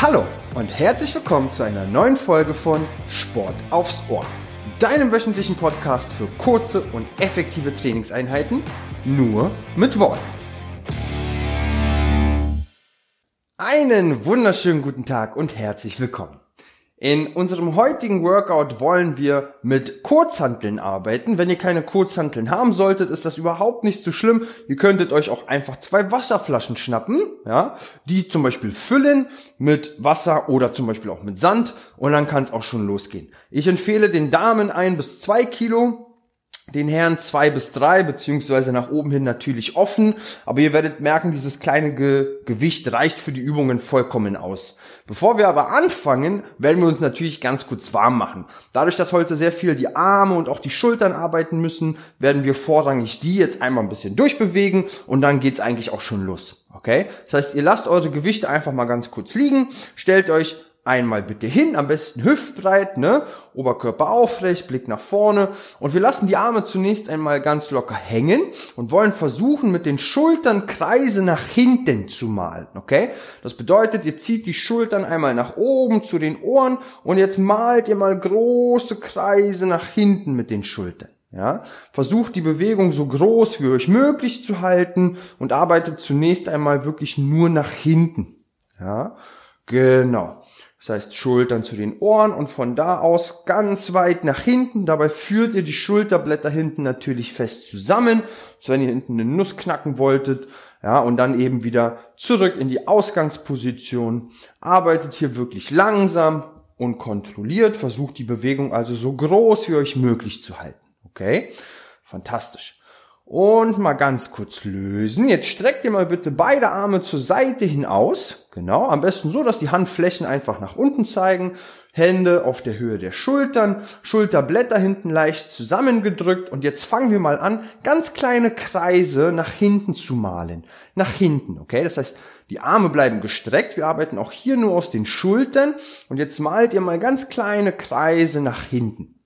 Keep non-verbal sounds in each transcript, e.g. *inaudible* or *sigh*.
Hallo und herzlich willkommen zu einer neuen Folge von Sport aufs Ohr, deinem wöchentlichen Podcast für kurze und effektive Trainingseinheiten, nur mit Worten. Einen wunderschönen guten Tag und herzlich willkommen. In unserem heutigen Workout wollen wir mit Kurzhanteln arbeiten. Wenn ihr keine Kurzhanteln haben solltet, ist das überhaupt nicht so schlimm. Ihr könntet euch auch einfach zwei Wasserflaschen schnappen, ja, die zum Beispiel füllen mit Wasser oder zum Beispiel auch mit Sand und dann kann es auch schon losgehen. Ich empfehle den Damen ein bis zwei Kilo, den Herren zwei bis drei, beziehungsweise nach oben hin natürlich offen. Aber ihr werdet merken, dieses kleine Ge Gewicht reicht für die Übungen vollkommen aus. Bevor wir aber anfangen, werden wir uns natürlich ganz kurz warm machen. Dadurch, dass heute sehr viel die Arme und auch die Schultern arbeiten müssen, werden wir vorrangig die jetzt einmal ein bisschen durchbewegen und dann geht's eigentlich auch schon los. Okay? Das heißt, ihr lasst eure Gewichte einfach mal ganz kurz liegen, stellt euch einmal bitte hin, am besten hüftbreit, ne? Oberkörper aufrecht, Blick nach vorne und wir lassen die Arme zunächst einmal ganz locker hängen und wollen versuchen mit den Schultern Kreise nach hinten zu malen, okay? Das bedeutet, ihr zieht die Schultern einmal nach oben zu den Ohren und jetzt malt ihr mal große Kreise nach hinten mit den Schultern. Ja, versucht die Bewegung so groß wie euch möglich zu halten und arbeitet zunächst einmal wirklich nur nach hinten. Ja, genau. Das heißt Schultern zu den Ohren und von da aus ganz weit nach hinten. Dabei führt ihr die Schulterblätter hinten natürlich fest zusammen, so wenn ihr hinten eine Nuss knacken wolltet. Ja, und dann eben wieder zurück in die Ausgangsposition. Arbeitet hier wirklich langsam und kontrolliert. Versucht die Bewegung also so groß wie euch möglich zu halten. Okay? Fantastisch. Und mal ganz kurz lösen. Jetzt streckt ihr mal bitte beide Arme zur Seite hin aus. Genau, am besten so, dass die Handflächen einfach nach unten zeigen. Hände auf der Höhe der Schultern, Schulterblätter hinten leicht zusammengedrückt. Und jetzt fangen wir mal an, ganz kleine Kreise nach hinten zu malen. Nach hinten, okay? Das heißt, die Arme bleiben gestreckt. Wir arbeiten auch hier nur aus den Schultern. Und jetzt malt ihr mal ganz kleine Kreise nach hinten.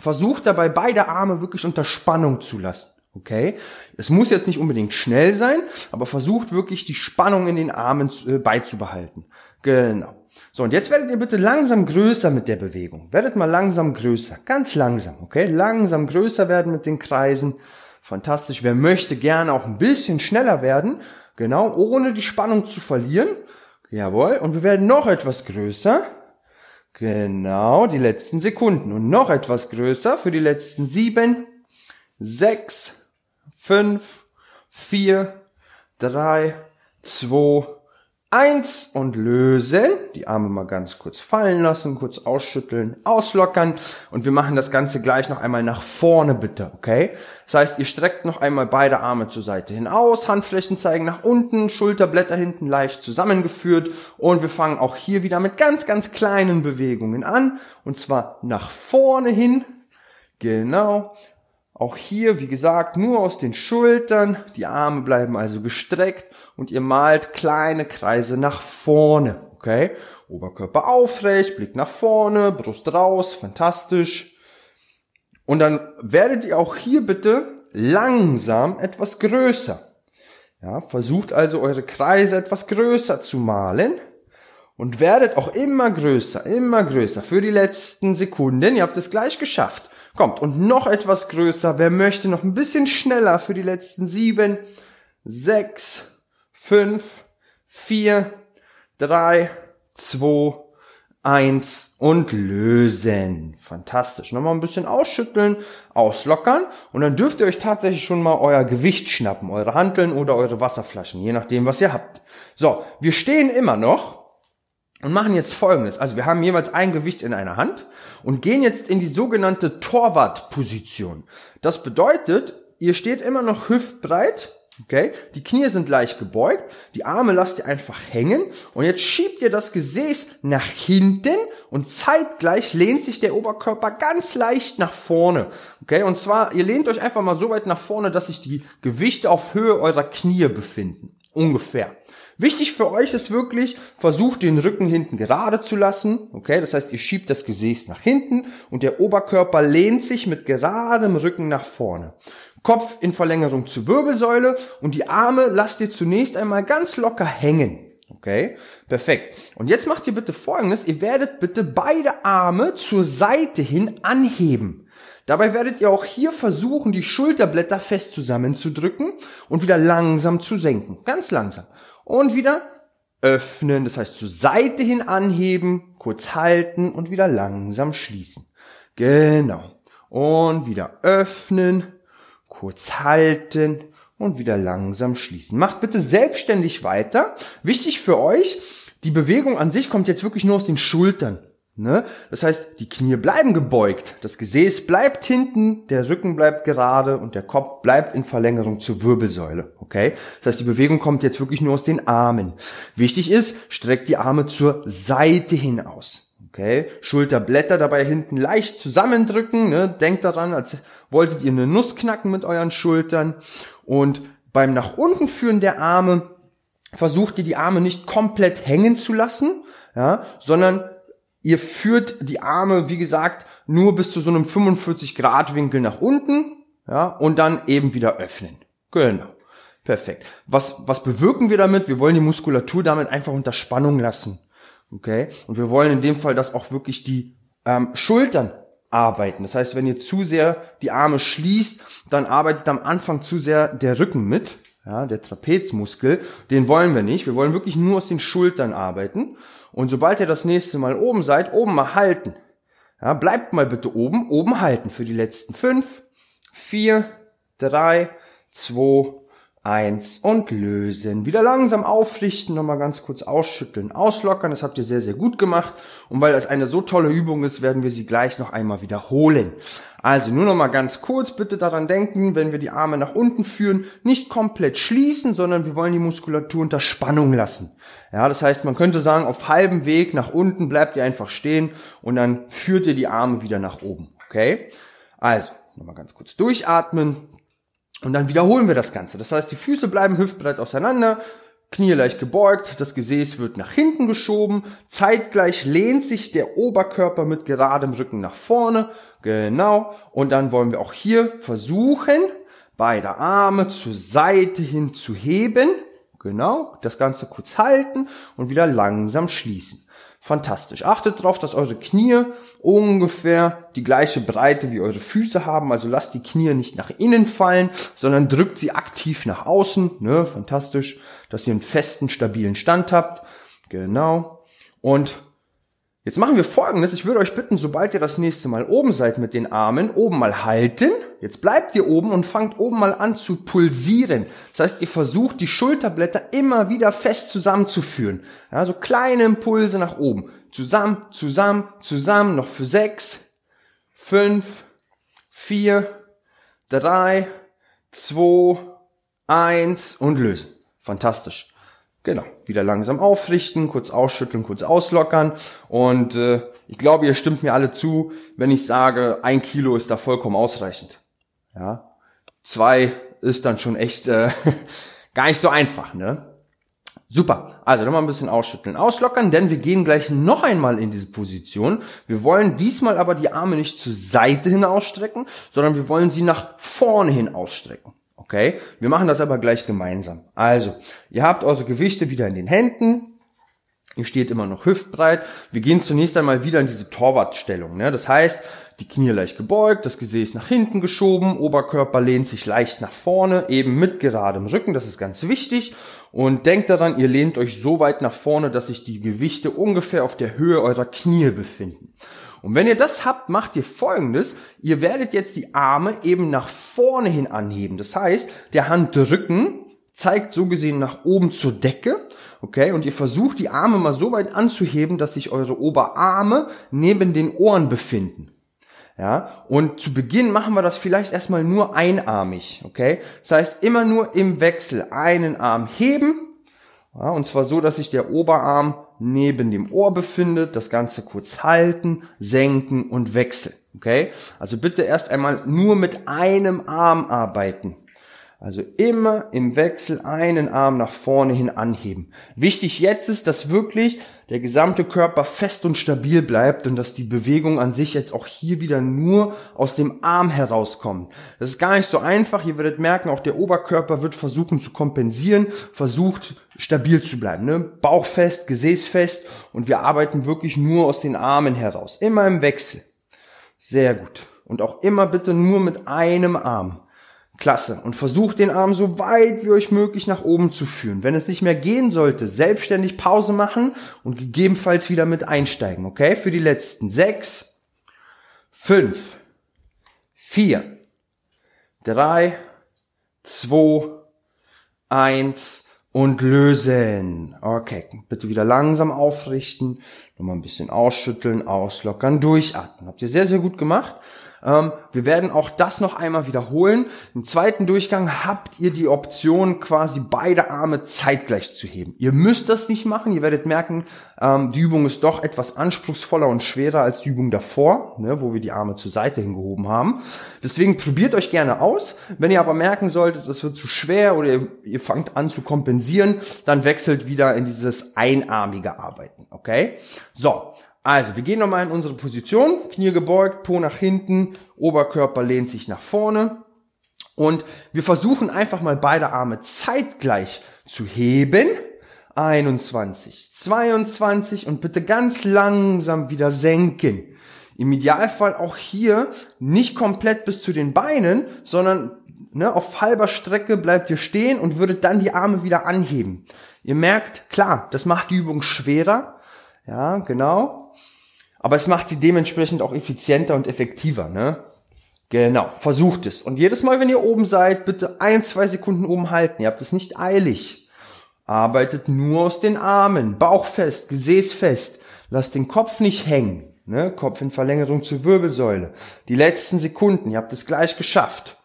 Versucht dabei beide Arme wirklich unter Spannung zu lassen. Okay? Es muss jetzt nicht unbedingt schnell sein, aber versucht wirklich die Spannung in den Armen äh, beizubehalten. Genau. So, und jetzt werdet ihr bitte langsam größer mit der Bewegung. Werdet mal langsam größer. Ganz langsam, okay? Langsam größer werden mit den Kreisen. Fantastisch. Wer möchte gerne auch ein bisschen schneller werden. Genau, ohne die Spannung zu verlieren. Jawohl. Und wir werden noch etwas größer. Genau, die letzten Sekunden. Und noch etwas größer für die letzten sieben, sechs, fünf, vier, drei, zwei, eins und lösen. Die Arme mal ganz kurz fallen lassen, kurz ausschütteln, auslockern. Und wir machen das Ganze gleich noch einmal nach vorne bitte, okay? Das heißt, ihr streckt noch einmal beide Arme zur Seite hin aus, Handflächen zeigen nach unten, Schulterblätter hinten leicht zusammengeführt. Und wir fangen auch hier wieder mit ganz, ganz kleinen Bewegungen an. Und zwar nach vorne hin, genau, auch hier, wie gesagt, nur aus den Schultern. Die Arme bleiben also gestreckt und ihr malt kleine Kreise nach vorne. Okay? Oberkörper aufrecht, Blick nach vorne, Brust raus, fantastisch. Und dann werdet ihr auch hier bitte langsam etwas größer. Ja, versucht also eure Kreise etwas größer zu malen und werdet auch immer größer, immer größer für die letzten Sekunden. Ihr habt es gleich geschafft. Kommt, und noch etwas größer. Wer möchte noch ein bisschen schneller für die letzten sieben, sechs, fünf, vier, drei, zwei, eins und lösen. Fantastisch. Nochmal ein bisschen ausschütteln, auslockern und dann dürft ihr euch tatsächlich schon mal euer Gewicht schnappen, eure Hanteln oder eure Wasserflaschen, je nachdem, was ihr habt. So, wir stehen immer noch und machen jetzt folgendes. Also wir haben jeweils ein Gewicht in einer Hand und gehen jetzt in die sogenannte Torwartposition. Das bedeutet, ihr steht immer noch hüftbreit, okay? Die Knie sind leicht gebeugt, die Arme lasst ihr einfach hängen und jetzt schiebt ihr das Gesäß nach hinten und zeitgleich lehnt sich der Oberkörper ganz leicht nach vorne, okay? Und zwar, ihr lehnt euch einfach mal so weit nach vorne, dass sich die Gewichte auf Höhe eurer Knie befinden. Ungefähr. Wichtig für euch ist wirklich, versucht den Rücken hinten gerade zu lassen. Okay, das heißt, ihr schiebt das Gesäß nach hinten und der Oberkörper lehnt sich mit geradem Rücken nach vorne. Kopf in Verlängerung zur Wirbelsäule und die Arme lasst ihr zunächst einmal ganz locker hängen. Okay, perfekt. Und jetzt macht ihr bitte folgendes. Ihr werdet bitte beide Arme zur Seite hin anheben. Dabei werdet ihr auch hier versuchen, die Schulterblätter fest zusammenzudrücken und wieder langsam zu senken. Ganz langsam. Und wieder öffnen, das heißt zur Seite hin anheben, kurz halten und wieder langsam schließen. Genau. Und wieder öffnen, kurz halten und wieder langsam schließen. Macht bitte selbstständig weiter. Wichtig für euch, die Bewegung an sich kommt jetzt wirklich nur aus den Schultern. Ne? Das heißt, die Knie bleiben gebeugt, das Gesäß bleibt hinten, der Rücken bleibt gerade und der Kopf bleibt in Verlängerung zur Wirbelsäule. Okay? Das heißt, die Bewegung kommt jetzt wirklich nur aus den Armen. Wichtig ist, streckt die Arme zur Seite hin aus. Okay? Schulterblätter dabei hinten leicht zusammendrücken. Ne? Denkt daran, als wolltet ihr eine Nuss knacken mit euren Schultern. Und beim nach unten führen der Arme versucht ihr die Arme nicht komplett hängen zu lassen, ja, sondern Ihr führt die Arme, wie gesagt, nur bis zu so einem 45 Grad Winkel nach unten, ja, und dann eben wieder öffnen. Genau. Perfekt. Was, was bewirken wir damit? Wir wollen die Muskulatur damit einfach unter Spannung lassen. Okay? Und wir wollen in dem Fall, dass auch wirklich die ähm, Schultern arbeiten. Das heißt, wenn ihr zu sehr die Arme schließt, dann arbeitet am Anfang zu sehr der Rücken mit, ja, der Trapezmuskel. Den wollen wir nicht. Wir wollen wirklich nur aus den Schultern arbeiten. Und sobald ihr das nächste Mal oben seid, oben mal halten. Ja, bleibt mal bitte oben, oben halten für die letzten fünf, vier, drei, zwei, eins und lösen. Wieder langsam aufrichten, nochmal ganz kurz ausschütteln, auslockern. Das habt ihr sehr, sehr gut gemacht. Und weil das eine so tolle Übung ist, werden wir sie gleich noch einmal wiederholen. Also nur nochmal ganz kurz bitte daran denken, wenn wir die Arme nach unten führen, nicht komplett schließen, sondern wir wollen die Muskulatur unter Spannung lassen. Ja, das heißt, man könnte sagen, auf halbem Weg nach unten bleibt ihr einfach stehen und dann führt ihr die Arme wieder nach oben. Okay? Also, nochmal ganz kurz durchatmen, und dann wiederholen wir das Ganze. Das heißt, die Füße bleiben hüftbreit auseinander, Knie leicht gebeugt, das Gesäß wird nach hinten geschoben, zeitgleich lehnt sich der Oberkörper mit geradem Rücken nach vorne, genau, und dann wollen wir auch hier versuchen, beide Arme zur Seite hin zu heben, genau, das Ganze kurz halten und wieder langsam schließen. Fantastisch. Achtet darauf, dass eure Knie ungefähr die gleiche Breite wie eure Füße haben. Also lasst die Knie nicht nach innen fallen, sondern drückt sie aktiv nach außen. Ne? Fantastisch, dass ihr einen festen, stabilen Stand habt. Genau. Und Jetzt machen wir folgendes. Ich würde euch bitten, sobald ihr das nächste Mal oben seid mit den Armen, oben mal halten. Jetzt bleibt ihr oben und fangt oben mal an zu pulsieren. Das heißt, ihr versucht die Schulterblätter immer wieder fest zusammenzuführen. Ja, so kleine Impulse nach oben. Zusammen, zusammen, zusammen. Noch für sechs, fünf, vier, drei, zwei, eins und lösen. Fantastisch. Genau, wieder langsam aufrichten, kurz ausschütteln, kurz auslockern. Und äh, ich glaube, ihr stimmt mir alle zu, wenn ich sage, ein Kilo ist da vollkommen ausreichend. Ja, zwei ist dann schon echt äh, *laughs* gar nicht so einfach, ne? Super. Also nochmal ein bisschen ausschütteln, auslockern, denn wir gehen gleich noch einmal in diese Position. Wir wollen diesmal aber die Arme nicht zur Seite hin ausstrecken, sondern wir wollen sie nach vorne hin ausstrecken. Okay? Wir machen das aber gleich gemeinsam. Also, ihr habt eure Gewichte wieder in den Händen. Ihr steht immer noch hüftbreit. Wir gehen zunächst einmal wieder in diese Torwartstellung. Ne? Das heißt, die Knie leicht gebeugt, das Gesäß nach hinten geschoben, Oberkörper lehnt sich leicht nach vorne, eben mit geradem Rücken, das ist ganz wichtig. Und denkt daran, ihr lehnt euch so weit nach vorne, dass sich die Gewichte ungefähr auf der Höhe eurer Knie befinden. Und wenn ihr das habt, macht ihr folgendes. Ihr werdet jetzt die Arme eben nach vorne hin anheben. Das heißt, der Handrücken zeigt so gesehen nach oben zur Decke. Okay, und ihr versucht die Arme mal so weit anzuheben, dass sich eure Oberarme neben den Ohren befinden. Ja, und zu Beginn machen wir das vielleicht erstmal nur einarmig, okay? Das heißt, immer nur im Wechsel einen Arm heben, ja, und zwar so, dass sich der Oberarm neben dem Ohr befindet, das Ganze kurz halten, senken und wechseln. Okay? Also bitte erst einmal nur mit einem Arm arbeiten. Also immer im Wechsel einen Arm nach vorne hin anheben. Wichtig jetzt ist, dass wirklich der gesamte Körper fest und stabil bleibt und dass die Bewegung an sich jetzt auch hier wieder nur aus dem Arm herauskommt. Das ist gar nicht so einfach. Ihr werdet merken, auch der Oberkörper wird versuchen zu kompensieren, versucht stabil zu bleiben. Ne? Bauch fest, Gesäß fest und wir arbeiten wirklich nur aus den Armen heraus. Immer im Wechsel. Sehr gut. Und auch immer bitte nur mit einem Arm. Klasse. Und versucht den Arm so weit wie euch möglich nach oben zu führen. Wenn es nicht mehr gehen sollte, selbstständig Pause machen und gegebenenfalls wieder mit einsteigen. Okay? Für die letzten. Sechs, fünf, vier, drei, zwei, eins und lösen. Okay, bitte wieder langsam aufrichten, nochmal ein bisschen ausschütteln, auslockern, durchatmen. Habt ihr sehr, sehr gut gemacht. Ähm, wir werden auch das noch einmal wiederholen. Im zweiten Durchgang habt ihr die Option, quasi beide Arme zeitgleich zu heben. Ihr müsst das nicht machen. Ihr werdet merken, ähm, die Übung ist doch etwas anspruchsvoller und schwerer als die Übung davor, ne, wo wir die Arme zur Seite hingehoben haben. Deswegen probiert euch gerne aus. Wenn ihr aber merken solltet, das wird zu schwer oder ihr fangt an zu kompensieren, dann wechselt wieder in dieses einarmige Arbeiten. Okay? So. Also, wir gehen nochmal in unsere Position. Knie gebeugt, Po nach hinten, Oberkörper lehnt sich nach vorne. Und wir versuchen einfach mal beide Arme zeitgleich zu heben. 21, 22 und bitte ganz langsam wieder senken. Im Idealfall auch hier nicht komplett bis zu den Beinen, sondern ne, auf halber Strecke bleibt ihr stehen und würdet dann die Arme wieder anheben. Ihr merkt, klar, das macht die Übung schwerer. Ja, genau. Aber es macht sie dementsprechend auch effizienter und effektiver, ne? Genau, versucht es. Und jedes Mal, wenn ihr oben seid, bitte ein, zwei Sekunden oben halten. Ihr habt es nicht eilig. Arbeitet nur aus den Armen, Bauch fest, Gesäß fest. Lasst den Kopf nicht hängen. Ne? Kopf in Verlängerung zur Wirbelsäule. Die letzten Sekunden, ihr habt es gleich geschafft.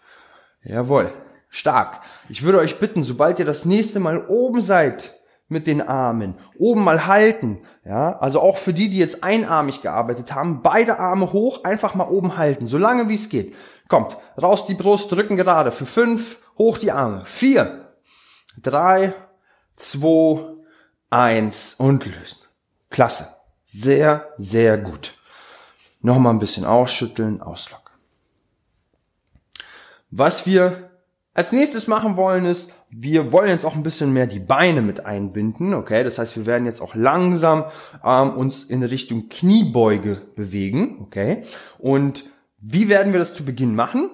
Jawohl, stark. Ich würde euch bitten, sobald ihr das nächste Mal oben seid, mit den Armen. Oben mal halten. Ja, also auch für die, die jetzt einarmig gearbeitet haben, beide Arme hoch, einfach mal oben halten, so lange wie es geht. Kommt, raus die Brust, Rücken gerade. Für fünf, hoch die Arme. Vier, drei, zwei, eins und lösen. Klasse. Sehr, sehr gut. Nochmal ein bisschen ausschütteln, auslockern. Was wir als nächstes machen wollen ist, wir wollen jetzt auch ein bisschen mehr die Beine mit einbinden, okay? Das heißt, wir werden jetzt auch langsam ähm, uns in Richtung Kniebeuge bewegen, okay? Und wie werden wir das zu Beginn machen?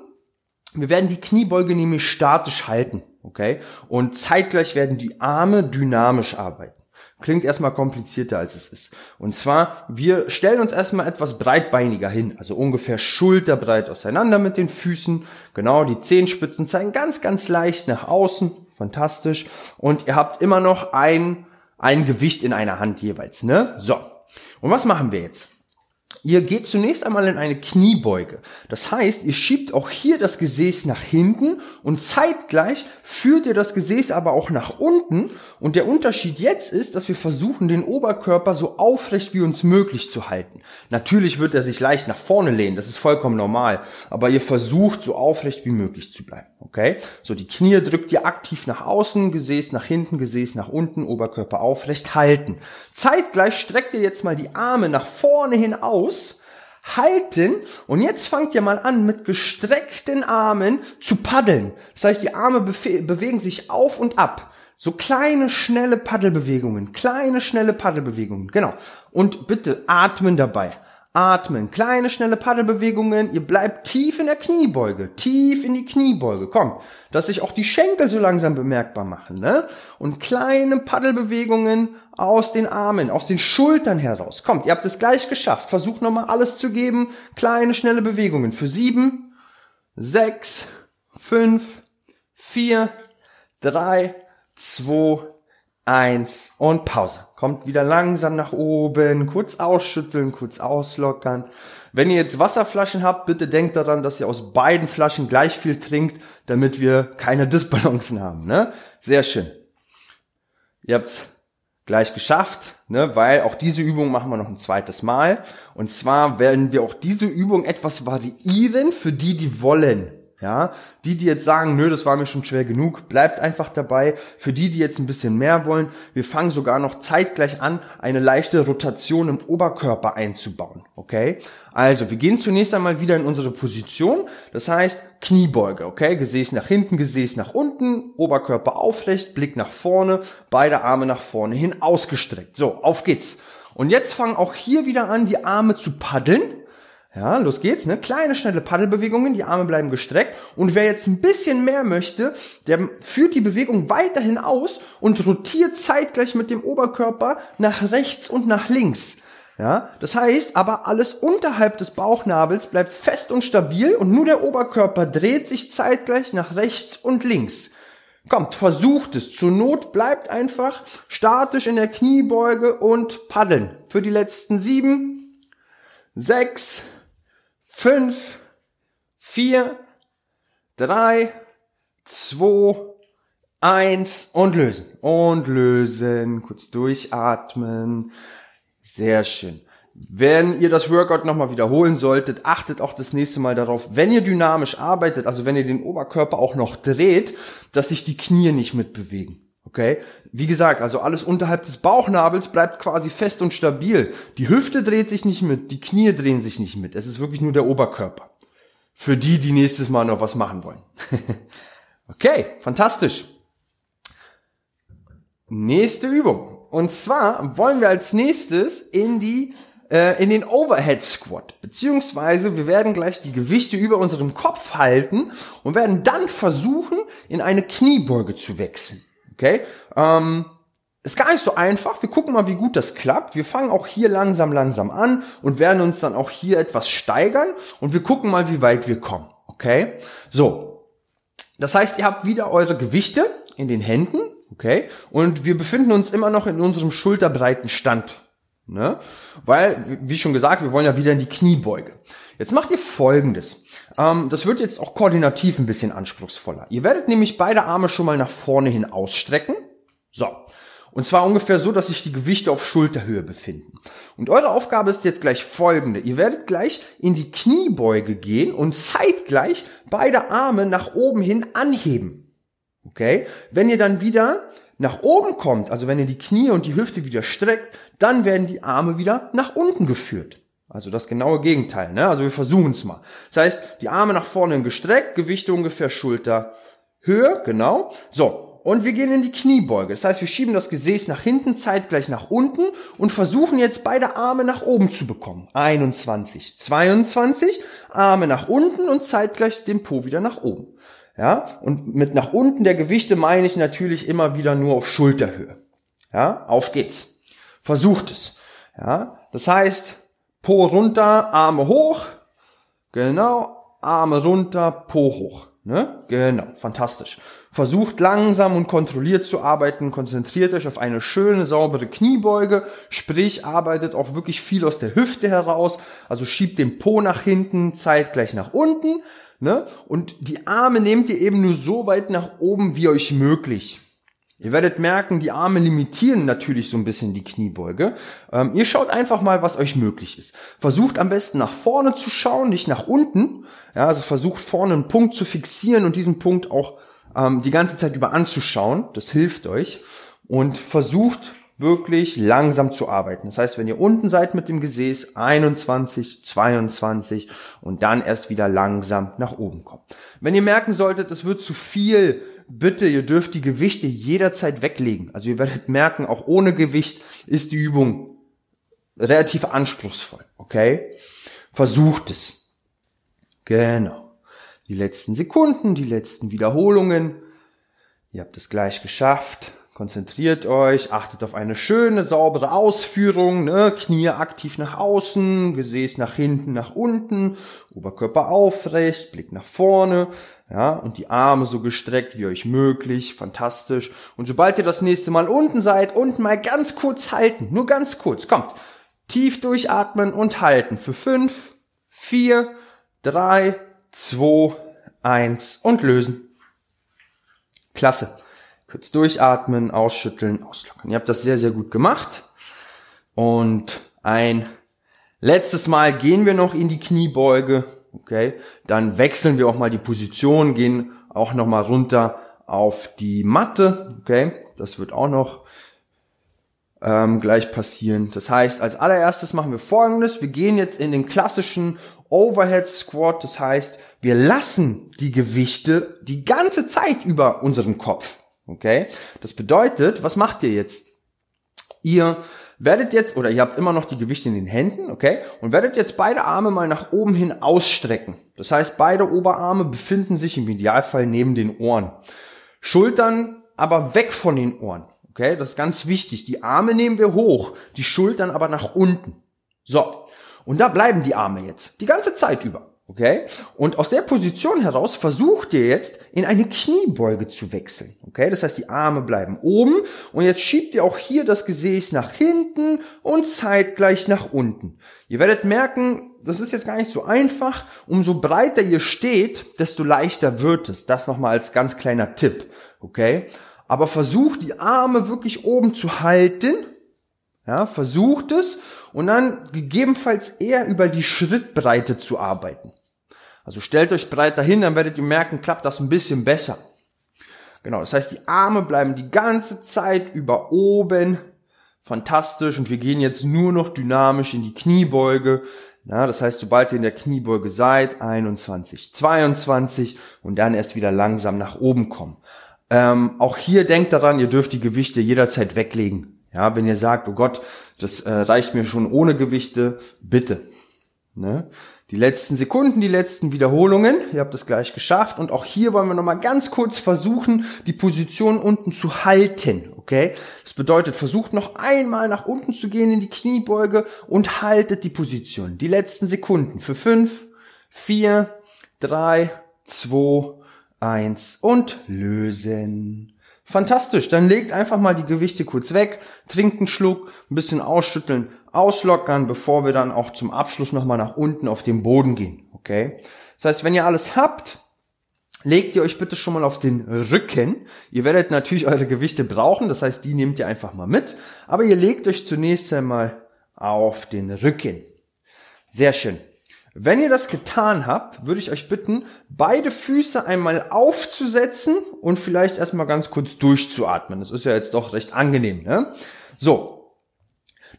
Wir werden die Kniebeuge nämlich statisch halten, okay? Und zeitgleich werden die Arme dynamisch arbeiten. Klingt erstmal komplizierter als es ist. Und zwar, wir stellen uns erstmal etwas breitbeiniger hin, also ungefähr schulterbreit auseinander mit den Füßen. Genau, die Zehenspitzen zeigen ganz, ganz leicht nach außen. Fantastisch. Und ihr habt immer noch ein, ein Gewicht in einer Hand jeweils, ne? So. Und was machen wir jetzt? Ihr geht zunächst einmal in eine Kniebeuge. Das heißt, ihr schiebt auch hier das Gesäß nach hinten und zeitgleich führt ihr das Gesäß aber auch nach unten. Und der Unterschied jetzt ist, dass wir versuchen, den Oberkörper so aufrecht wie uns möglich zu halten. Natürlich wird er sich leicht nach vorne lehnen, das ist vollkommen normal. Aber ihr versucht, so aufrecht wie möglich zu bleiben. Okay? So, die Knie drückt ihr aktiv nach außen, Gesäß nach hinten, Gesäß nach unten, Oberkörper aufrecht halten. Zeitgleich streckt ihr jetzt mal die Arme nach vorne hin aus, halten und jetzt fangt ihr mal an mit gestreckten Armen zu paddeln. Das heißt, die Arme bewegen sich auf und ab. So kleine, schnelle Paddelbewegungen, kleine, schnelle Paddelbewegungen, genau. Und bitte atmen dabei. Atmen, kleine, schnelle Paddelbewegungen. Ihr bleibt tief in der Kniebeuge, tief in die Kniebeuge. Kommt, dass sich auch die Schenkel so langsam bemerkbar machen. Ne? Und kleine Paddelbewegungen aus den Armen, aus den Schultern heraus. Kommt, ihr habt es gleich geschafft. Versucht nochmal alles zu geben. Kleine, schnelle Bewegungen. Für sieben, sechs, fünf, vier, drei, zwei, eins und Pause. Kommt wieder langsam nach oben, kurz ausschütteln, kurz auslockern. Wenn ihr jetzt Wasserflaschen habt, bitte denkt daran, dass ihr aus beiden Flaschen gleich viel trinkt, damit wir keine Disbalancen haben. Ne? Sehr schön. Ihr habt's gleich geschafft, ne? weil auch diese Übung machen wir noch ein zweites Mal. Und zwar werden wir auch diese Übung etwas variieren für die, die wollen. Ja, die, die jetzt sagen, nö, das war mir schon schwer genug, bleibt einfach dabei. Für die, die jetzt ein bisschen mehr wollen, wir fangen sogar noch zeitgleich an, eine leichte Rotation im Oberkörper einzubauen. Okay? Also, wir gehen zunächst einmal wieder in unsere Position. Das heißt, Kniebeuge. Okay? Gesäß nach hinten, Gesäß nach unten, Oberkörper aufrecht, Blick nach vorne, beide Arme nach vorne hin ausgestreckt. So, auf geht's. Und jetzt fangen auch hier wieder an, die Arme zu paddeln. Ja, los geht's, ne? Kleine, schnelle Paddelbewegungen, die Arme bleiben gestreckt. Und wer jetzt ein bisschen mehr möchte, der führt die Bewegung weiterhin aus und rotiert zeitgleich mit dem Oberkörper nach rechts und nach links. Ja, das heißt aber alles unterhalb des Bauchnabels bleibt fest und stabil und nur der Oberkörper dreht sich zeitgleich nach rechts und links. Kommt, versucht es. Zur Not bleibt einfach statisch in der Kniebeuge und paddeln. Für die letzten sieben, sechs, fünf, vier, drei, zwei, eins und lösen. Und lösen. Kurz durchatmen. Sehr schön. Wenn ihr das Workout nochmal wiederholen solltet, achtet auch das nächste Mal darauf, wenn ihr dynamisch arbeitet, also wenn ihr den Oberkörper auch noch dreht, dass sich die Knie nicht mitbewegen. Okay? Wie gesagt, also alles unterhalb des Bauchnabels bleibt quasi fest und stabil. Die Hüfte dreht sich nicht mit, die Knie drehen sich nicht mit. Es ist wirklich nur der Oberkörper. Für die, die nächstes Mal noch was machen wollen. *laughs* okay, fantastisch. Nächste Übung. Und zwar wollen wir als nächstes in die äh, in den Overhead Squat, beziehungsweise wir werden gleich die Gewichte über unserem Kopf halten und werden dann versuchen, in eine Kniebeuge zu wechseln. Okay? Ähm, ist gar nicht so einfach. Wir gucken mal, wie gut das klappt. Wir fangen auch hier langsam, langsam an und werden uns dann auch hier etwas steigern und wir gucken mal, wie weit wir kommen. Okay? So. Das heißt, ihr habt wieder eure Gewichte in den Händen. Okay? Und wir befinden uns immer noch in unserem schulterbreiten Stand. Ne? Weil, wie schon gesagt, wir wollen ja wieder in die Kniebeuge. Jetzt macht ihr folgendes. Ähm, das wird jetzt auch koordinativ ein bisschen anspruchsvoller. Ihr werdet nämlich beide Arme schon mal nach vorne hin ausstrecken. So. Und zwar ungefähr so, dass sich die Gewichte auf Schulterhöhe befinden. Und eure Aufgabe ist jetzt gleich folgende. Ihr werdet gleich in die Kniebeuge gehen und zeitgleich beide Arme nach oben hin anheben. Okay? Wenn ihr dann wieder nach oben kommt, also wenn ihr die Knie und die Hüfte wieder streckt, dann werden die Arme wieder nach unten geführt. Also das genaue Gegenteil. Ne? Also wir versuchen es mal. Das heißt, die Arme nach vorne gestreckt, Gewichte ungefähr Schulterhöhe, genau. So, und wir gehen in die Kniebeuge. Das heißt, wir schieben das Gesäß nach hinten, zeitgleich nach unten und versuchen jetzt beide Arme nach oben zu bekommen. 21, 22, Arme nach unten und zeitgleich den Po wieder nach oben. Ja, und mit nach unten der Gewichte meine ich natürlich immer wieder nur auf Schulterhöhe. Ja, auf geht's. Versucht es. Ja, das heißt, Po runter, Arme hoch. Genau, Arme runter, Po hoch. Ne? Genau, fantastisch. Versucht langsam und kontrolliert zu arbeiten, konzentriert euch auf eine schöne, saubere Kniebeuge, sprich arbeitet auch wirklich viel aus der Hüfte heraus, also schiebt den Po nach hinten, zeitgleich nach unten, Ne? Und die Arme nehmt ihr eben nur so weit nach oben wie euch möglich. Ihr werdet merken, die Arme limitieren natürlich so ein bisschen die Kniebeuge. Ähm, ihr schaut einfach mal, was euch möglich ist. Versucht am besten nach vorne zu schauen, nicht nach unten. Ja, also versucht vorne einen Punkt zu fixieren und diesen Punkt auch ähm, die ganze Zeit über anzuschauen. Das hilft euch. Und versucht wirklich langsam zu arbeiten. Das heißt, wenn ihr unten seid mit dem Gesäß, 21, 22 und dann erst wieder langsam nach oben kommen. Wenn ihr merken solltet, es wird zu viel, bitte, ihr dürft die Gewichte jederzeit weglegen. Also ihr werdet merken, auch ohne Gewicht ist die Übung relativ anspruchsvoll. Okay? Versucht es. Genau. Die letzten Sekunden, die letzten Wiederholungen. Ihr habt es gleich geschafft. Konzentriert euch, achtet auf eine schöne, saubere Ausführung, ne? Knie aktiv nach außen, Gesäß nach hinten, nach unten, Oberkörper aufrecht, Blick nach vorne, ja, und die Arme so gestreckt wie euch möglich, fantastisch. Und sobald ihr das nächste Mal unten seid, unten mal ganz kurz halten, nur ganz kurz, kommt. Tief durchatmen und halten für fünf, vier, drei, zwei, eins und lösen. Klasse. Kurz durchatmen, ausschütteln, auslockern. Ihr habt das sehr, sehr gut gemacht. Und ein letztes Mal gehen wir noch in die Kniebeuge. Okay, dann wechseln wir auch mal die Position, gehen auch noch mal runter auf die Matte, okay, das wird auch noch ähm, gleich passieren. Das heißt, als allererstes machen wir folgendes, wir gehen jetzt in den klassischen Overhead Squat, das heißt, wir lassen die Gewichte die ganze Zeit über unseren Kopf, okay, das bedeutet, was macht ihr jetzt? Ihr werdet jetzt, oder ihr habt immer noch die Gewichte in den Händen, okay, und werdet jetzt beide Arme mal nach oben hin ausstrecken. Das heißt, beide Oberarme befinden sich im Idealfall neben den Ohren. Schultern aber weg von den Ohren, okay, das ist ganz wichtig. Die Arme nehmen wir hoch, die Schultern aber nach unten. So, und da bleiben die Arme jetzt, die ganze Zeit über. Okay? Und aus der Position heraus versucht ihr jetzt in eine Kniebeuge zu wechseln. Okay? Das heißt, die Arme bleiben oben und jetzt schiebt ihr auch hier das Gesäß nach hinten und zeitgleich nach unten. Ihr werdet merken, das ist jetzt gar nicht so einfach. Umso breiter ihr steht, desto leichter wird es. Das nochmal als ganz kleiner Tipp. Okay? Aber versucht die Arme wirklich oben zu halten. Ja, versucht es und dann gegebenenfalls eher über die Schrittbreite zu arbeiten. Also stellt euch breiter hin, dann werdet ihr merken, klappt das ein bisschen besser. Genau, das heißt, die Arme bleiben die ganze Zeit über oben. Fantastisch. Und wir gehen jetzt nur noch dynamisch in die Kniebeuge. Ja, das heißt, sobald ihr in der Kniebeuge seid, 21, 22 und dann erst wieder langsam nach oben kommen. Ähm, auch hier denkt daran, ihr dürft die Gewichte jederzeit weglegen. Ja, wenn ihr sagt, oh Gott, das äh, reicht mir schon ohne Gewichte, bitte. Ne? Die letzten Sekunden, die letzten Wiederholungen. Ihr habt es gleich geschafft. Und auch hier wollen wir nochmal ganz kurz versuchen, die Position unten zu halten. Okay? Das bedeutet, versucht noch einmal nach unten zu gehen in die Kniebeuge und haltet die Position. Die letzten Sekunden für fünf, vier, drei, zwei, eins und lösen. Fantastisch. Dann legt einfach mal die Gewichte kurz weg, trinkt einen Schluck, ein bisschen ausschütteln, auslockern, bevor wir dann auch zum Abschluss nochmal nach unten auf den Boden gehen. Okay? Das heißt, wenn ihr alles habt, legt ihr euch bitte schon mal auf den Rücken. Ihr werdet natürlich eure Gewichte brauchen, das heißt, die nehmt ihr einfach mal mit. Aber ihr legt euch zunächst einmal auf den Rücken. Sehr schön. Wenn ihr das getan habt, würde ich euch bitten, beide Füße einmal aufzusetzen und vielleicht erstmal ganz kurz durchzuatmen. Das ist ja jetzt doch recht angenehm. Ne? So,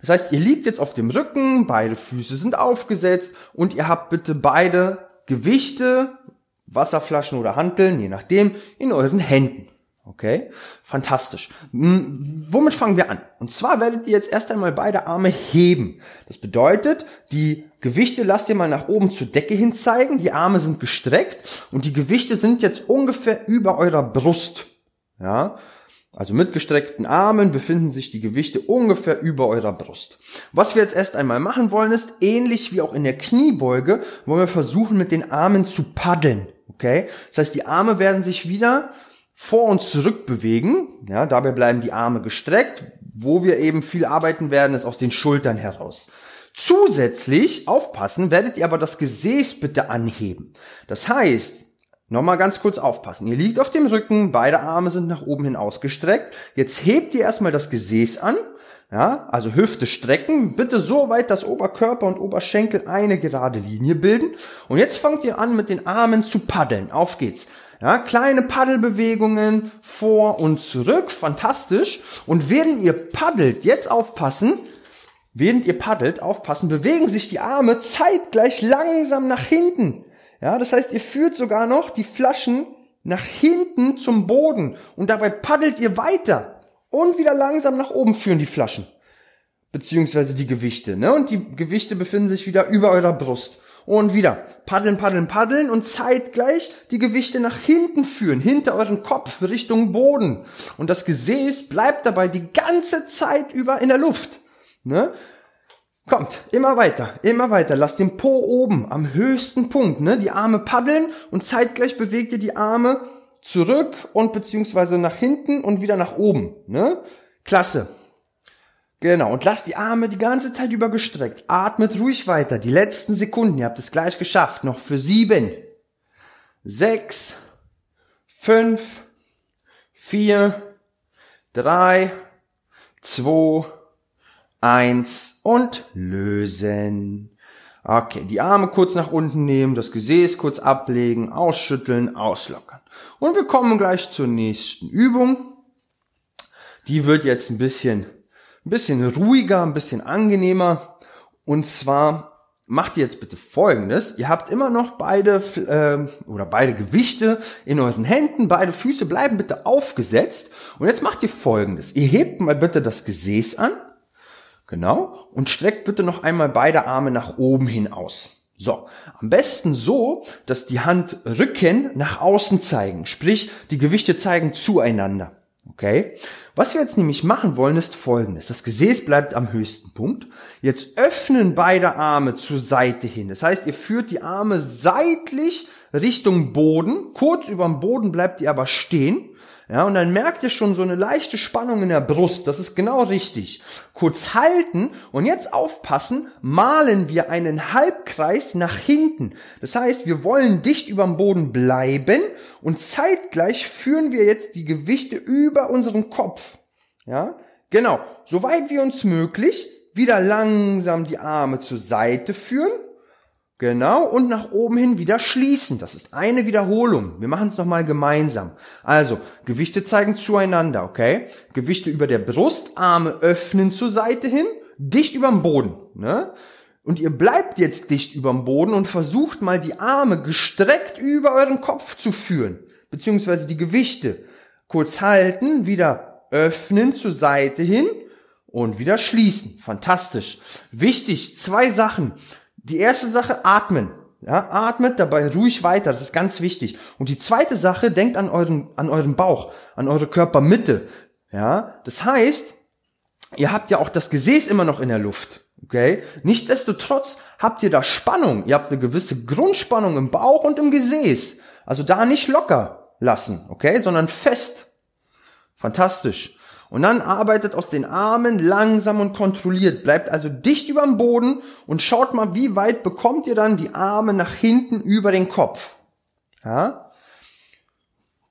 das heißt, ihr liegt jetzt auf dem Rücken, beide Füße sind aufgesetzt und ihr habt bitte beide Gewichte, Wasserflaschen oder Hanteln, je nachdem, in euren Händen. Okay, fantastisch. Womit fangen wir an? Und zwar werdet ihr jetzt erst einmal beide Arme heben. Das bedeutet, die Gewichte lasst ihr mal nach oben zur Decke hin zeigen. Die Arme sind gestreckt und die Gewichte sind jetzt ungefähr über eurer Brust. Ja, also mit gestreckten Armen befinden sich die Gewichte ungefähr über eurer Brust. Was wir jetzt erst einmal machen wollen ist, ähnlich wie auch in der Kniebeuge, wollen wir versuchen mit den Armen zu paddeln. Okay? Das heißt, die Arme werden sich wieder vor und zurück bewegen. Ja, dabei bleiben die Arme gestreckt. Wo wir eben viel arbeiten werden, ist aus den Schultern heraus. Zusätzlich, aufpassen, werdet ihr aber das Gesäß bitte anheben. Das heißt, Nochmal ganz kurz aufpassen. Ihr liegt auf dem Rücken, beide Arme sind nach oben hin ausgestreckt. Jetzt hebt ihr erstmal das Gesäß an. Ja, also Hüfte strecken, bitte so weit, dass Oberkörper und Oberschenkel eine gerade Linie bilden. Und jetzt fangt ihr an, mit den Armen zu paddeln. Auf geht's. Ja, kleine Paddelbewegungen vor und zurück, fantastisch. Und während ihr paddelt, jetzt aufpassen, während ihr paddelt, aufpassen, bewegen sich die Arme zeitgleich langsam nach hinten. Ja, das heißt, ihr führt sogar noch die Flaschen nach hinten zum Boden und dabei paddelt ihr weiter und wieder langsam nach oben führen die Flaschen beziehungsweise die Gewichte, ne? Und die Gewichte befinden sich wieder über eurer Brust. Und wieder paddeln, paddeln, paddeln und zeitgleich die Gewichte nach hinten führen, hinter euren Kopf Richtung Boden. Und das Gesäß bleibt dabei die ganze Zeit über in der Luft. Ne? Kommt, immer weiter, immer weiter. Lasst den Po oben, am höchsten Punkt, ne? Die Arme paddeln und zeitgleich bewegt ihr die Arme zurück und beziehungsweise nach hinten und wieder nach oben, ne? Klasse. Genau, und lasst die Arme die ganze Zeit über gestreckt. Atmet ruhig weiter. Die letzten Sekunden, ihr habt es gleich geschafft. Noch für sieben, sechs, fünf, vier, drei, zwei, eins und lösen. Okay, die Arme kurz nach unten nehmen, das Gesäß kurz ablegen, ausschütteln, auslockern. Und wir kommen gleich zur nächsten Übung. Die wird jetzt ein bisschen, ein bisschen ruhiger, ein bisschen angenehmer. Und zwar macht ihr jetzt bitte Folgendes. Ihr habt immer noch beide äh, oder beide Gewichte in euren Händen. Beide Füße bleiben bitte aufgesetzt. Und jetzt macht ihr Folgendes. Ihr hebt mal bitte das Gesäß an. Genau. Und streckt bitte noch einmal beide Arme nach oben hin aus. So, am besten so, dass die Handrücken nach außen zeigen, sprich die Gewichte zeigen zueinander. Okay? Was wir jetzt nämlich machen wollen, ist folgendes. Das Gesäß bleibt am höchsten Punkt. Jetzt öffnen beide Arme zur Seite hin. Das heißt, ihr führt die Arme seitlich Richtung Boden. Kurz über dem Boden bleibt ihr aber stehen. Ja, und dann merkt ihr schon so eine leichte Spannung in der Brust. Das ist genau richtig. Kurz halten und jetzt aufpassen, malen wir einen Halbkreis nach hinten. Das heißt, wir wollen dicht über dem Boden bleiben und zeitgleich führen wir jetzt die Gewichte über unseren Kopf. Ja, genau. Soweit wie uns möglich. Wieder langsam die Arme zur Seite führen Genau, und nach oben hin wieder schließen. Das ist eine Wiederholung. Wir machen es nochmal gemeinsam. Also, Gewichte zeigen zueinander, okay? Gewichte über der Brust, Arme öffnen zur Seite hin, dicht überm Boden. Ne? Und ihr bleibt jetzt dicht überm Boden und versucht mal die Arme gestreckt über euren Kopf zu führen. Beziehungsweise die Gewichte. Kurz halten, wieder öffnen zur Seite hin und wieder schließen. Fantastisch. Wichtig, zwei Sachen. Die erste Sache, atmen. Ja, atmet dabei ruhig weiter, das ist ganz wichtig. Und die zweite Sache, denkt an euren, an euren Bauch, an eure Körpermitte. Ja, das heißt, ihr habt ja auch das Gesäß immer noch in der Luft. Okay? Nichtsdestotrotz habt ihr da Spannung. Ihr habt eine gewisse Grundspannung im Bauch und im Gesäß. Also da nicht locker lassen, okay? Sondern fest. Fantastisch. Und dann arbeitet aus den Armen langsam und kontrolliert, bleibt also dicht über dem Boden und schaut mal, wie weit bekommt ihr dann die Arme nach hinten über den Kopf. Ja?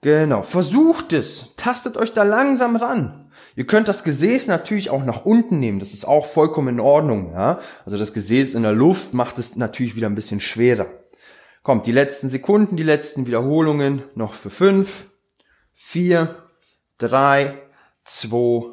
Genau, versucht es, tastet euch da langsam ran. Ihr könnt das Gesäß natürlich auch nach unten nehmen, das ist auch vollkommen in Ordnung. Ja? Also das Gesäß in der Luft macht es natürlich wieder ein bisschen schwerer. Kommt, die letzten Sekunden, die letzten Wiederholungen noch für fünf, vier, drei, 2,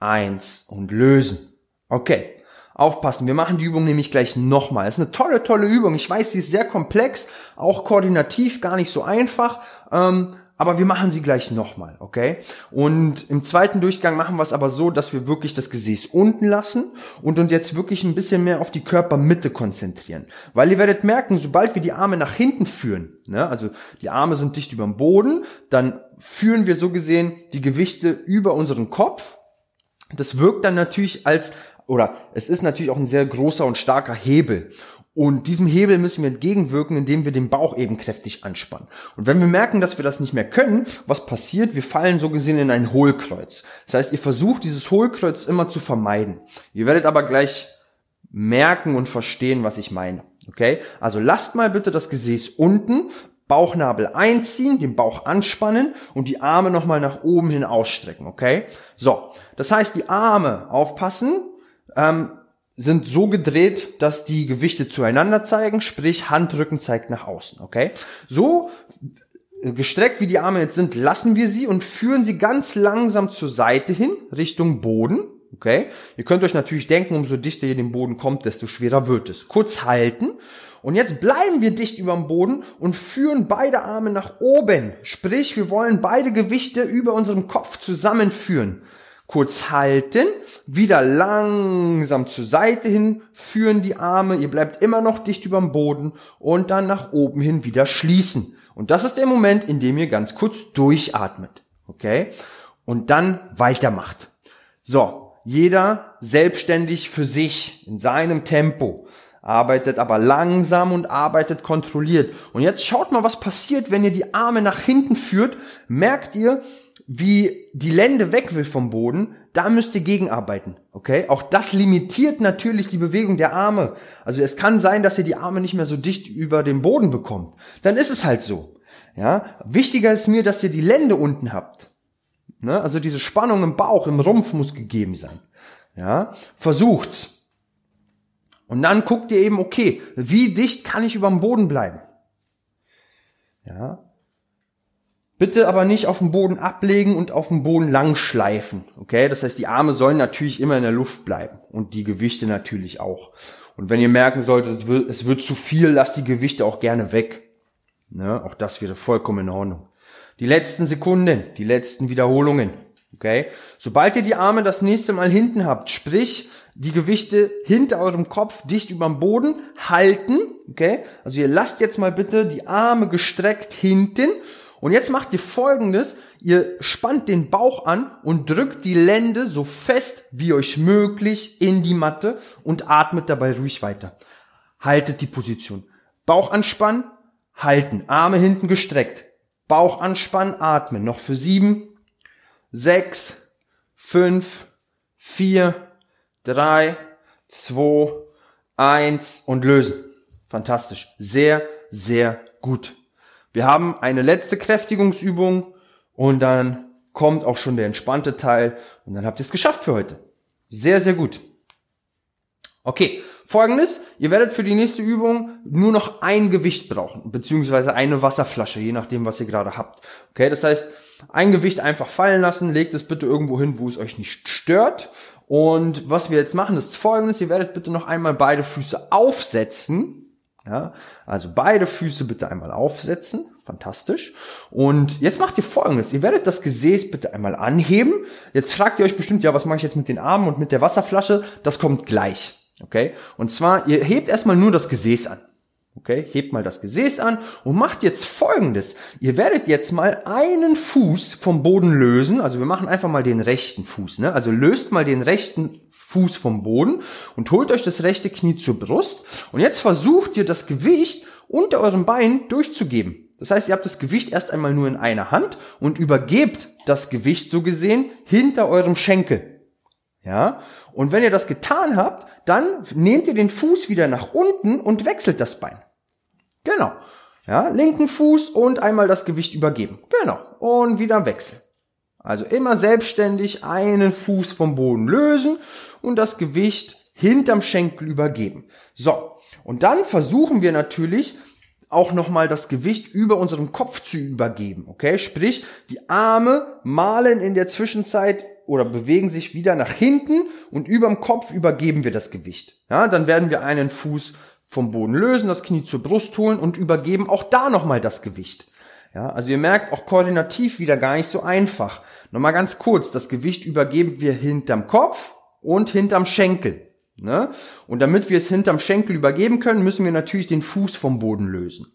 1 und lösen. Okay. Aufpassen, wir machen die Übung nämlich gleich nochmal. Das ist eine tolle, tolle Übung. Ich weiß, sie ist sehr komplex, auch koordinativ gar nicht so einfach. Ähm, aber wir machen sie gleich nochmal, okay? Und im zweiten Durchgang machen wir es aber so, dass wir wirklich das Gesäß unten lassen und uns jetzt wirklich ein bisschen mehr auf die Körpermitte konzentrieren. Weil ihr werdet merken, sobald wir die Arme nach hinten führen, ne, also die Arme sind dicht über dem Boden, dann führen wir so gesehen die Gewichte über unseren Kopf. Das wirkt dann natürlich als, oder es ist natürlich auch ein sehr großer und starker Hebel. Und diesem Hebel müssen wir entgegenwirken, indem wir den Bauch eben kräftig anspannen. Und wenn wir merken, dass wir das nicht mehr können, was passiert? Wir fallen so gesehen in ein Hohlkreuz. Das heißt, ihr versucht dieses Hohlkreuz immer zu vermeiden. Ihr werdet aber gleich merken und verstehen, was ich meine. Okay? Also lasst mal bitte das Gesäß unten, Bauchnabel einziehen, den Bauch anspannen und die Arme nochmal nach oben hin ausstrecken, okay? So, das heißt, die Arme aufpassen, ähm, sind so gedreht, dass die Gewichte zueinander zeigen, sprich Handrücken zeigt nach außen, okay? So äh, gestreckt wie die Arme jetzt sind, lassen wir sie und führen sie ganz langsam zur Seite hin, Richtung Boden, okay? Ihr könnt euch natürlich denken, umso dichter ihr den Boden kommt, desto schwerer wird es. Kurz halten und jetzt bleiben wir dicht über dem Boden und führen beide Arme nach oben. Sprich, wir wollen beide Gewichte über unserem Kopf zusammenführen. Kurz halten, wieder langsam zur Seite hin führen die Arme. Ihr bleibt immer noch dicht über dem Boden und dann nach oben hin wieder schließen. Und das ist der Moment, in dem ihr ganz kurz durchatmet. Okay? Und dann weitermacht. So, jeder selbstständig für sich in seinem Tempo arbeitet aber langsam und arbeitet kontrolliert. Und jetzt schaut mal, was passiert, wenn ihr die Arme nach hinten führt. Merkt ihr, wie die Lende weg will vom Boden, da müsst ihr gegenarbeiten, okay? Auch das limitiert natürlich die Bewegung der Arme. Also es kann sein, dass ihr die Arme nicht mehr so dicht über den Boden bekommt. Dann ist es halt so, ja? Wichtiger ist mir, dass ihr die Lende unten habt. Ne? Also diese Spannung im Bauch, im Rumpf muss gegeben sein, ja? Versucht's. Und dann guckt ihr eben, okay, wie dicht kann ich über dem Boden bleiben? Ja. Bitte aber nicht auf dem Boden ablegen und auf dem Boden lang schleifen. Okay? Das heißt, die Arme sollen natürlich immer in der Luft bleiben. Und die Gewichte natürlich auch. Und wenn ihr merken solltet, es wird, es wird zu viel, lasst die Gewichte auch gerne weg. Ne? Auch das wäre vollkommen in Ordnung. Die letzten Sekunden, die letzten Wiederholungen. Okay? Sobald ihr die Arme das nächste Mal hinten habt, sprich, die Gewichte hinter eurem Kopf dicht überm Boden halten. Okay? Also ihr lasst jetzt mal bitte die Arme gestreckt hinten. Und jetzt macht ihr folgendes. Ihr spannt den Bauch an und drückt die Lände so fest wie euch möglich in die Matte und atmet dabei ruhig weiter. Haltet die Position. Bauch anspannen, halten. Arme hinten gestreckt. Bauch anspannen, atmen. Noch für sieben, sechs, fünf, vier, drei, zwei, eins und lösen. Fantastisch. Sehr, sehr gut. Wir haben eine letzte Kräftigungsübung und dann kommt auch schon der entspannte Teil und dann habt ihr es geschafft für heute. Sehr, sehr gut. Okay, folgendes, ihr werdet für die nächste Übung nur noch ein Gewicht brauchen, beziehungsweise eine Wasserflasche, je nachdem, was ihr gerade habt. Okay, das heißt, ein Gewicht einfach fallen lassen, legt es bitte irgendwo hin, wo es euch nicht stört. Und was wir jetzt machen, ist folgendes, ihr werdet bitte noch einmal beide Füße aufsetzen. Ja, also beide Füße bitte einmal aufsetzen. Fantastisch. Und jetzt macht ihr folgendes. Ihr werdet das Gesäß bitte einmal anheben. Jetzt fragt ihr euch bestimmt, ja, was mache ich jetzt mit den Armen und mit der Wasserflasche? Das kommt gleich. Okay? Und zwar, ihr hebt erstmal nur das Gesäß an. Okay? Hebt mal das Gesäß an und macht jetzt folgendes. Ihr werdet jetzt mal einen Fuß vom Boden lösen. Also wir machen einfach mal den rechten Fuß. Ne? Also löst mal den rechten Fuß vom Boden und holt euch das rechte Knie zur Brust. Und jetzt versucht ihr das Gewicht unter eurem Bein durchzugeben. Das heißt, ihr habt das Gewicht erst einmal nur in einer Hand und übergebt das Gewicht so gesehen hinter eurem Schenkel. Ja? Und wenn ihr das getan habt, dann nehmt ihr den Fuß wieder nach unten und wechselt das Bein. Genau. Ja, linken Fuß und einmal das Gewicht übergeben. Genau. Und wieder wechseln. Also immer selbstständig einen Fuß vom Boden lösen und das Gewicht hinterm Schenkel übergeben. So. Und dann versuchen wir natürlich, auch nochmal das Gewicht über unserem Kopf zu übergeben. Okay? Sprich, die Arme malen in der Zwischenzeit oder bewegen sich wieder nach hinten und überm Kopf übergeben wir das Gewicht. Ja, dann werden wir einen Fuß vom Boden lösen, das Knie zur Brust holen und übergeben auch da nochmal das Gewicht. Ja, also ihr merkt auch koordinativ wieder gar nicht so einfach. Nochmal ganz kurz, das Gewicht übergeben wir hinterm Kopf und hinterm Schenkel. Ne? Und damit wir es hinterm Schenkel übergeben können, müssen wir natürlich den Fuß vom Boden lösen.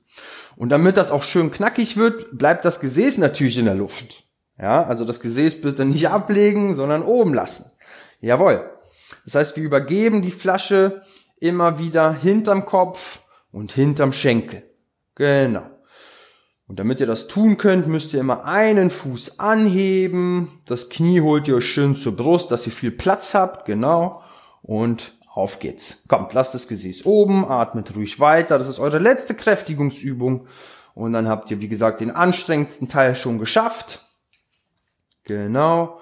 Und damit das auch schön knackig wird, bleibt das Gesäß natürlich in der Luft. Ja, also das Gesäß bitte nicht ablegen, sondern oben lassen. Jawohl. Das heißt, wir übergeben die Flasche immer wieder hinterm Kopf und hinterm Schenkel. Genau. Und damit ihr das tun könnt, müsst ihr immer einen Fuß anheben. Das Knie holt ihr euch schön zur Brust, dass ihr viel Platz habt. Genau. Und auf geht's. Kommt, lasst das Gesäß oben, atmet ruhig weiter. Das ist eure letzte Kräftigungsübung. Und dann habt ihr, wie gesagt, den anstrengendsten Teil schon geschafft. Genau.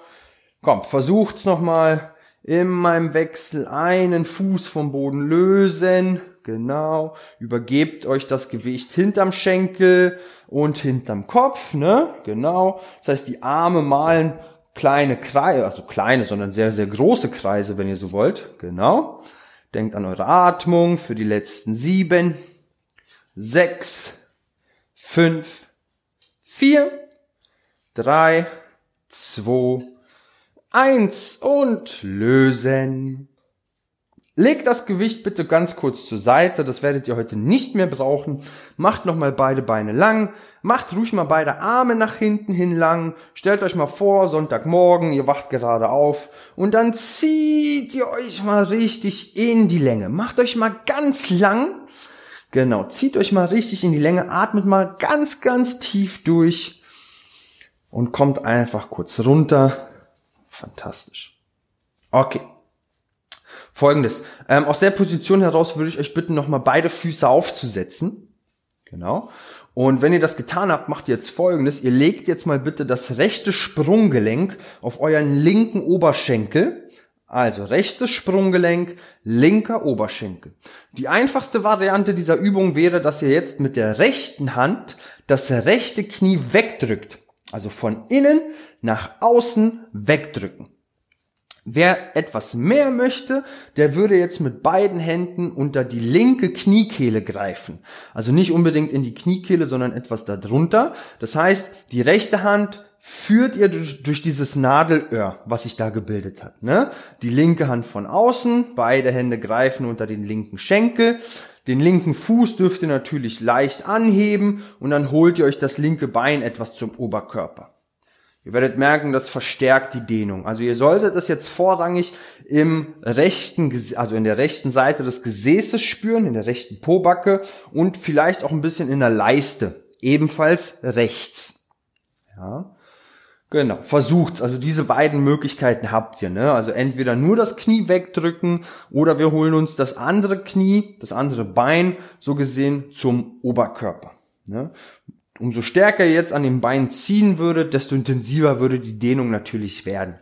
Kommt, versucht's nochmal. In meinem Wechsel einen Fuß vom Boden lösen. Genau. Übergebt euch das Gewicht hinterm Schenkel und hinterm Kopf, ne? Genau. Das heißt, die Arme malen kleine Kreise, also kleine, sondern sehr, sehr große Kreise, wenn ihr so wollt. Genau. Denkt an eure Atmung für die letzten sieben, sechs, fünf, vier, drei, zwei, eins und lösen. Legt das Gewicht bitte ganz kurz zur Seite, das werdet ihr heute nicht mehr brauchen. Macht nochmal beide Beine lang, macht ruhig mal beide Arme nach hinten hin lang. Stellt euch mal vor, Sonntagmorgen, ihr wacht gerade auf und dann zieht ihr euch mal richtig in die Länge. Macht euch mal ganz lang. Genau, zieht euch mal richtig in die Länge, atmet mal ganz, ganz tief durch und kommt einfach kurz runter. Fantastisch. Okay. Folgendes. Ähm, aus der Position heraus würde ich euch bitten, nochmal beide Füße aufzusetzen. Genau. Und wenn ihr das getan habt, macht ihr jetzt folgendes. Ihr legt jetzt mal bitte das rechte Sprunggelenk auf euren linken Oberschenkel. Also rechtes Sprunggelenk, linker Oberschenkel. Die einfachste Variante dieser Übung wäre, dass ihr jetzt mit der rechten Hand das rechte Knie wegdrückt. Also von innen nach außen wegdrücken. Wer etwas mehr möchte, der würde jetzt mit beiden Händen unter die linke Kniekehle greifen. Also nicht unbedingt in die Kniekehle, sondern etwas darunter. Das heißt, die rechte Hand führt ihr durch, durch dieses Nadelöhr, was sich da gebildet hat. Ne? Die linke Hand von außen, beide Hände greifen unter den linken Schenkel. Den linken Fuß dürft ihr natürlich leicht anheben und dann holt ihr euch das linke Bein etwas zum Oberkörper. Ihr werdet merken, das verstärkt die Dehnung. Also ihr solltet es jetzt vorrangig im rechten, also in der rechten Seite des Gesäßes spüren, in der rechten Pobacke und vielleicht auch ein bisschen in der Leiste, ebenfalls rechts. Ja. Genau, versucht's. Also diese beiden Möglichkeiten habt ihr. Ne? Also entweder nur das Knie wegdrücken oder wir holen uns das andere Knie, das andere Bein, so gesehen, zum Oberkörper. Ne? Umso stärker ihr jetzt an dem Bein ziehen würdet, desto intensiver würde die Dehnung natürlich werden.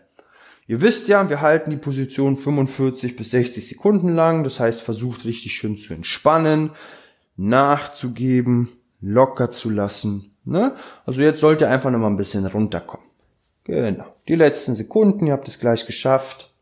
Ihr wisst ja, wir halten die Position 45 bis 60 Sekunden lang. Das heißt, versucht richtig schön zu entspannen, nachzugeben, locker zu lassen. Ne? Also jetzt sollt ihr einfach nochmal ein bisschen runterkommen. Genau. Die letzten Sekunden, ihr habt es gleich geschafft.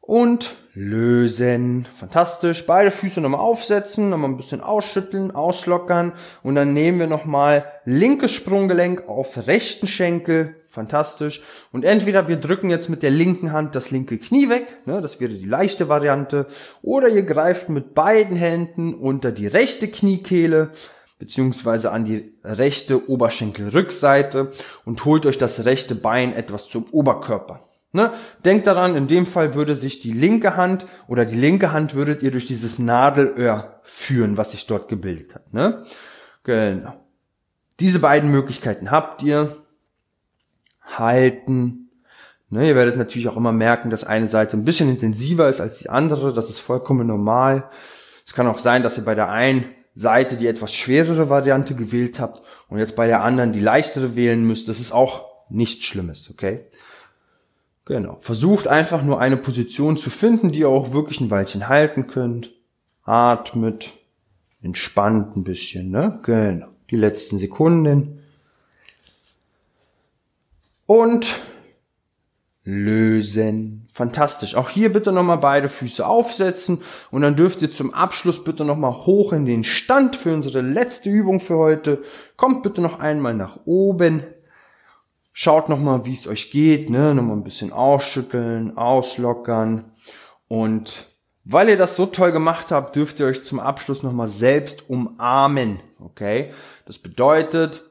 Und lösen. Fantastisch. Beide Füße nochmal aufsetzen, nochmal ein bisschen ausschütteln, auslockern. Und dann nehmen wir nochmal linkes Sprunggelenk auf rechten Schenkel. Fantastisch. Und entweder wir drücken jetzt mit der linken Hand das linke Knie weg, ne, das wäre die leichte Variante, oder ihr greift mit beiden Händen unter die rechte Kniekehle beziehungsweise an die rechte Oberschenkelrückseite und holt euch das rechte Bein etwas zum Oberkörper. Ne? Denkt daran, in dem Fall würde sich die linke Hand oder die linke Hand würdet ihr durch dieses Nadelöhr führen, was sich dort gebildet hat. Ne? Genau. Diese beiden Möglichkeiten habt ihr. Halten. Ne, ihr werdet natürlich auch immer merken, dass eine Seite ein bisschen intensiver ist als die andere. Das ist vollkommen normal. Es kann auch sein, dass ihr bei der einen Seite die etwas schwerere Variante gewählt habt und jetzt bei der anderen die leichtere wählen müsst, das ist auch nichts Schlimmes, okay? Genau. Versucht einfach nur eine Position zu finden, die ihr auch wirklich ein Weilchen halten könnt. Atmet, entspannt ein bisschen, ne? Genau. Die letzten Sekunden. Und lösen. Fantastisch. Auch hier bitte nochmal beide Füße aufsetzen und dann dürft ihr zum Abschluss bitte nochmal hoch in den Stand für unsere letzte Übung für heute. Kommt bitte noch einmal nach oben. Schaut nochmal, wie es euch geht, ne? Nochmal ein bisschen ausschütteln, auslockern und weil ihr das so toll gemacht habt, dürft ihr euch zum Abschluss nochmal selbst umarmen, okay? Das bedeutet,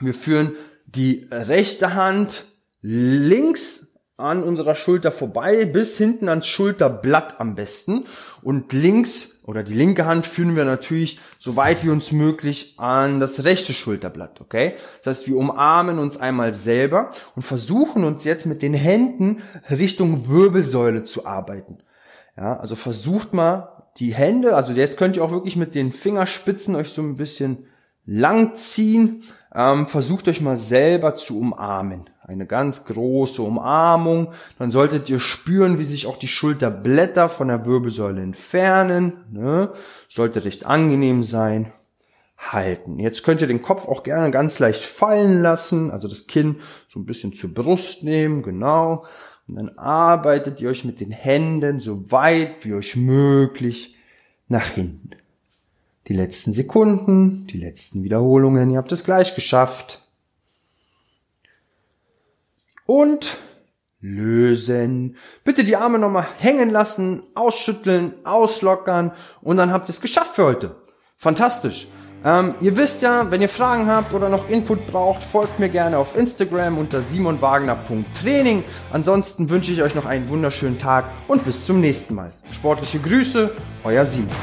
wir führen die rechte Hand links an unserer Schulter vorbei, bis hinten ans Schulterblatt am besten. Und links oder die linke Hand führen wir natürlich so weit wie uns möglich an das rechte Schulterblatt, okay? Das heißt, wir umarmen uns einmal selber und versuchen uns jetzt mit den Händen Richtung Wirbelsäule zu arbeiten. Ja, also versucht mal die Hände, also jetzt könnt ihr auch wirklich mit den Fingerspitzen euch so ein bisschen lang ziehen. Ähm, versucht euch mal selber zu umarmen eine ganz große Umarmung. Dann solltet ihr spüren, wie sich auch die Schulterblätter von der Wirbelsäule entfernen. Ne? Sollte recht angenehm sein. Halten. Jetzt könnt ihr den Kopf auch gerne ganz leicht fallen lassen, also das Kinn so ein bisschen zur Brust nehmen, genau. Und dann arbeitet ihr euch mit den Händen so weit wie euch möglich nach hinten. Die letzten Sekunden, die letzten Wiederholungen, ihr habt es gleich geschafft und lösen. Bitte die Arme nochmal hängen lassen, ausschütteln, auslockern und dann habt ihr es geschafft für heute. Fantastisch. Ähm, ihr wisst ja, wenn ihr Fragen habt oder noch Input braucht, folgt mir gerne auf Instagram unter simonwagner.training. Ansonsten wünsche ich euch noch einen wunderschönen Tag und bis zum nächsten Mal. Sportliche Grüße, euer Simon.